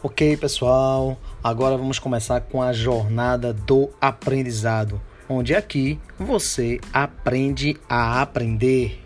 Ok, pessoal, agora vamos começar com a jornada do aprendizado, onde aqui você aprende a aprender.